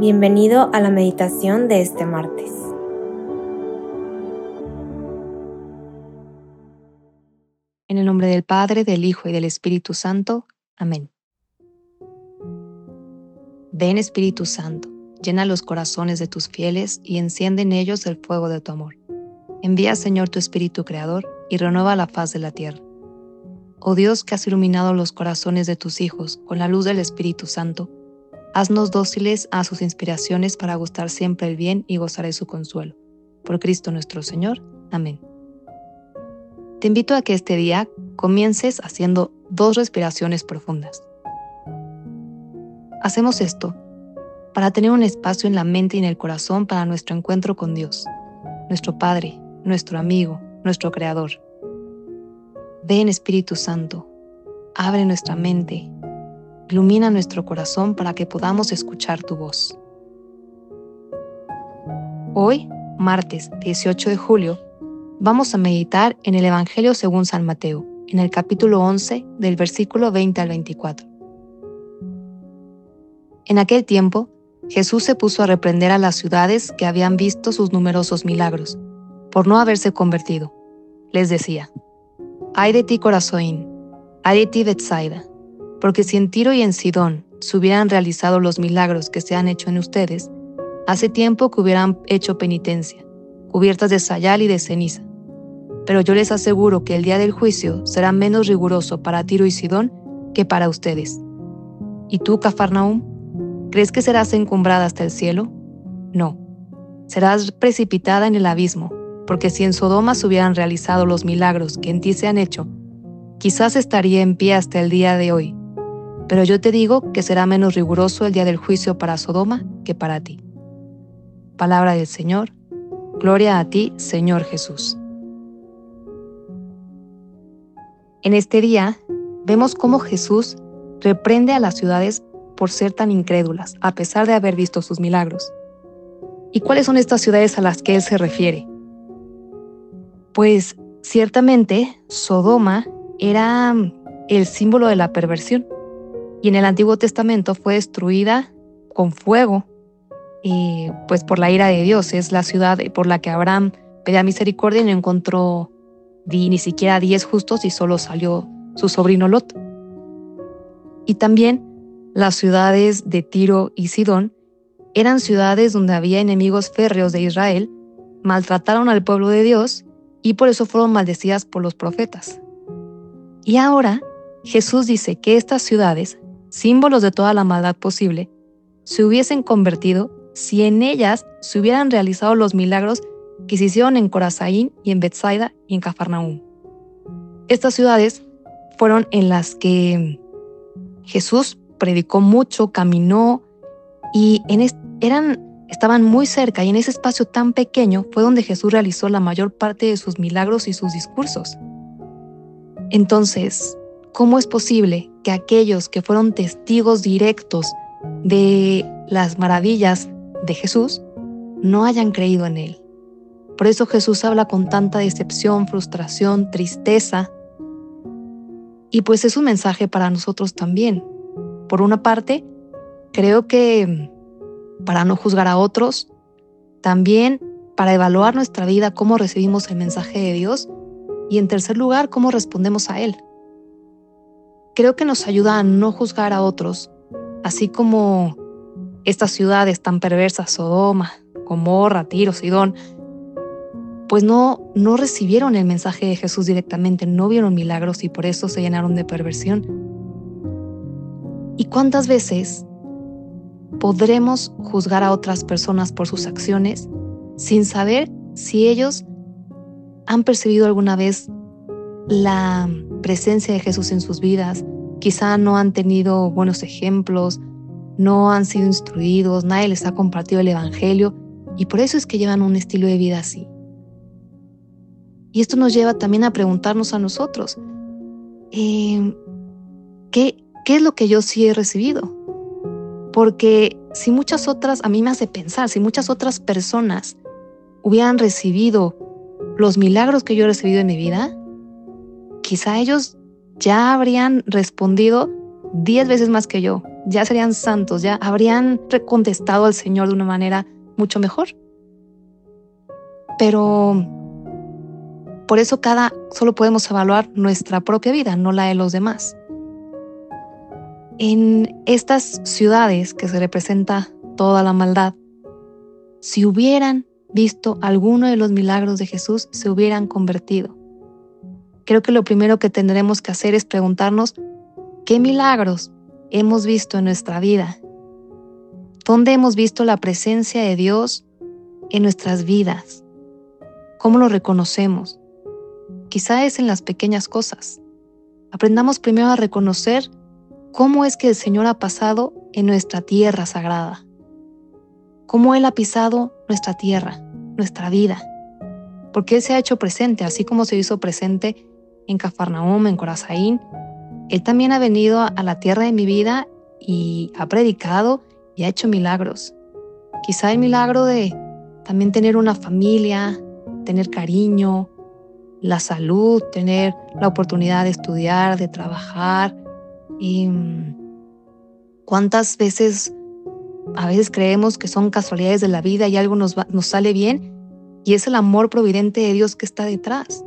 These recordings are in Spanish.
Bienvenido a la meditación de este martes. En el nombre del Padre, del Hijo y del Espíritu Santo. Amén. Ven Espíritu Santo, llena los corazones de tus fieles y enciende en ellos el fuego de tu amor. Envía, Señor, tu Espíritu Creador y renueva la faz de la tierra. Oh Dios que has iluminado los corazones de tus hijos con la luz del Espíritu Santo, Haznos dóciles a sus inspiraciones para gustar siempre el bien y gozar de su consuelo. Por Cristo nuestro Señor. Amén. Te invito a que este día comiences haciendo dos respiraciones profundas. Hacemos esto para tener un espacio en la mente y en el corazón para nuestro encuentro con Dios, nuestro Padre, nuestro amigo, nuestro Creador. Ven Espíritu Santo, abre nuestra mente, Ilumina nuestro corazón para que podamos escuchar tu voz. Hoy, martes 18 de julio, vamos a meditar en el Evangelio según San Mateo, en el capítulo 11 del versículo 20 al 24. En aquel tiempo, Jesús se puso a reprender a las ciudades que habían visto sus numerosos milagros, por no haberse convertido. Les decía, Ay de ti, Corazón, ay de ti, Bethsaida porque si en Tiro y en Sidón se hubieran realizado los milagros que se han hecho en ustedes, hace tiempo que hubieran hecho penitencia, cubiertas de sayal y de ceniza. Pero yo les aseguro que el día del juicio será menos riguroso para Tiro y Sidón que para ustedes. ¿Y tú, Cafarnaum? ¿Crees que serás encumbrada hasta el cielo? No, serás precipitada en el abismo, porque si en Sodoma se hubieran realizado los milagros que en ti se han hecho, quizás estaría en pie hasta el día de hoy pero yo te digo que será menos riguroso el día del juicio para Sodoma que para ti. Palabra del Señor. Gloria a ti, Señor Jesús. En este día vemos cómo Jesús reprende a las ciudades por ser tan incrédulas, a pesar de haber visto sus milagros. ¿Y cuáles son estas ciudades a las que Él se refiere? Pues ciertamente Sodoma era el símbolo de la perversión y en el Antiguo Testamento fue destruida con fuego, y pues por la ira de Dios. Es la ciudad por la que Abraham pedía misericordia y no encontró ni siquiera diez justos y solo salió su sobrino Lot. Y también las ciudades de Tiro y Sidón eran ciudades donde había enemigos férreos de Israel, maltrataron al pueblo de Dios y por eso fueron maldecidas por los profetas. Y ahora Jesús dice que estas ciudades símbolos de toda la maldad posible, se hubiesen convertido si en ellas se hubieran realizado los milagros que se hicieron en Corazaín y en Bethsaida y en Cafarnaúm. Estas ciudades fueron en las que Jesús predicó mucho, caminó y en eran, estaban muy cerca y en ese espacio tan pequeño fue donde Jesús realizó la mayor parte de sus milagros y sus discursos. Entonces, ¿cómo es posible que aquellos que fueron testigos directos de las maravillas de Jesús no hayan creído en Él? Por eso Jesús habla con tanta decepción, frustración, tristeza. Y pues es un mensaje para nosotros también. Por una parte, creo que para no juzgar a otros, también para evaluar nuestra vida, cómo recibimos el mensaje de Dios y en tercer lugar, cómo respondemos a Él creo que nos ayuda a no juzgar a otros, así como estas ciudades tan perversas, Sodoma, Gomorra, Tiro, Sidón, pues no, no recibieron el mensaje de Jesús directamente, no vieron milagros y por eso se llenaron de perversión. ¿Y cuántas veces podremos juzgar a otras personas por sus acciones sin saber si ellos han percibido alguna vez la presencia de Jesús en sus vidas, quizá no han tenido buenos ejemplos, no han sido instruidos, nadie les ha compartido el Evangelio y por eso es que llevan un estilo de vida así. Y esto nos lleva también a preguntarnos a nosotros, em, ¿qué, ¿qué es lo que yo sí he recibido? Porque si muchas otras, a mí me hace pensar, si muchas otras personas hubieran recibido los milagros que yo he recibido en mi vida, quizá ellos ya habrían respondido diez veces más que yo. ya serían santos, ya habrían contestado al Señor de una manera mucho mejor. Pero por eso cada solo podemos evaluar nuestra propia vida, no la de los demás. En estas ciudades que se representa toda la maldad, si hubieran visto alguno de los milagros de Jesús, se hubieran convertido. Creo que lo primero que tendremos que hacer es preguntarnos qué milagros hemos visto en nuestra vida. ¿Dónde hemos visto la presencia de Dios en nuestras vidas? ¿Cómo lo reconocemos? Quizá es en las pequeñas cosas. Aprendamos primero a reconocer cómo es que el Señor ha pasado en nuestra tierra sagrada cómo Él ha pisado nuestra tierra, nuestra vida, porque Él se ha hecho presente, así como se hizo presente en Cafarnaum, en Corazaín. Él también ha venido a la tierra de mi vida y ha predicado y ha hecho milagros. Quizá el milagro de también tener una familia, tener cariño, la salud, tener la oportunidad de estudiar, de trabajar. Y mm, cuántas veces a veces creemos que son casualidades de la vida y algo nos, nos sale bien y es el amor providente de Dios que está detrás.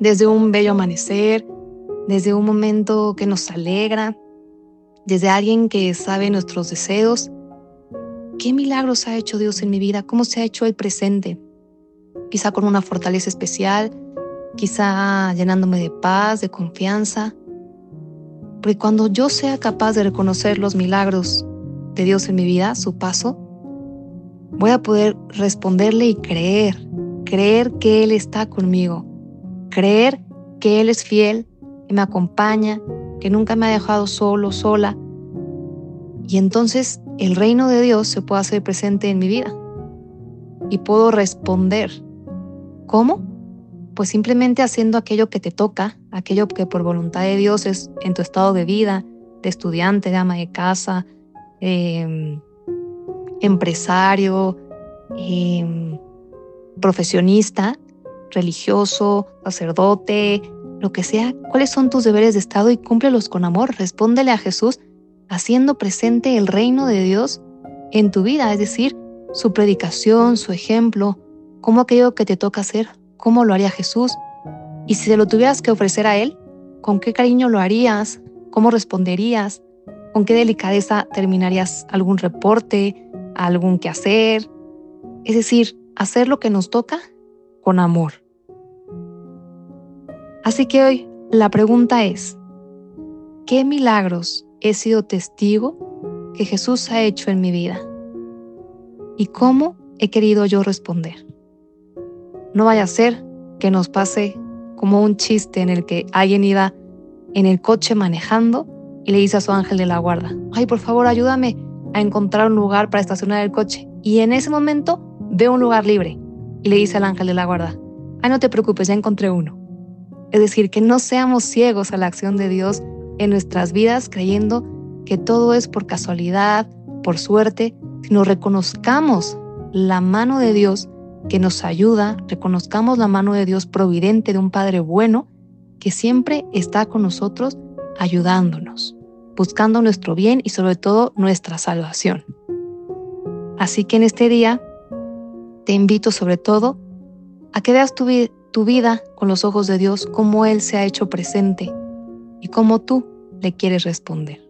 Desde un bello amanecer, desde un momento que nos alegra, desde alguien que sabe nuestros deseos. ¿Qué milagros ha hecho Dios en mi vida? ¿Cómo se ha hecho el presente? Quizá con una fortaleza especial, quizá llenándome de paz, de confianza. Porque cuando yo sea capaz de reconocer los milagros de Dios en mi vida, su paso, voy a poder responderle y creer, creer que Él está conmigo, creer que Él es fiel, que me acompaña, que nunca me ha dejado solo, sola. Y entonces el reino de Dios se puede hacer presente en mi vida y puedo responder. ¿Cómo? Pues simplemente haciendo aquello que te toca, aquello que por voluntad de Dios es en tu estado de vida, de estudiante, de ama de casa, Em, empresario, em, profesionista, religioso, sacerdote, lo que sea, cuáles son tus deberes de Estado y cúmplelos con amor. Respóndele a Jesús haciendo presente el reino de Dios en tu vida, es decir, su predicación, su ejemplo, cómo aquello que te toca hacer, cómo lo haría Jesús. Y si se lo tuvieras que ofrecer a Él, ¿con qué cariño lo harías? ¿Cómo responderías? con qué delicadeza terminarías algún reporte, algún quehacer. Es decir, hacer lo que nos toca con amor. Así que hoy la pregunta es, ¿qué milagros he sido testigo que Jesús ha hecho en mi vida? ¿Y cómo he querido yo responder? No vaya a ser que nos pase como un chiste en el que alguien iba en el coche manejando y le dice a su ángel de la guarda, ay, por favor, ayúdame a encontrar un lugar para estacionar el coche. Y en ese momento ve un lugar libre y le dice al ángel de la guarda, ay, no te preocupes, ya encontré uno. Es decir, que no seamos ciegos a la acción de Dios en nuestras vidas creyendo que todo es por casualidad, por suerte, sino reconozcamos la mano de Dios que nos ayuda, reconozcamos la mano de Dios providente de un Padre bueno que siempre está con nosotros ayudándonos, buscando nuestro bien y sobre todo nuestra salvación. Así que en este día te invito sobre todo a que veas tu, vida con los ojos de Dios, cómo Él se ha hecho presente y cómo tú le quieres responder.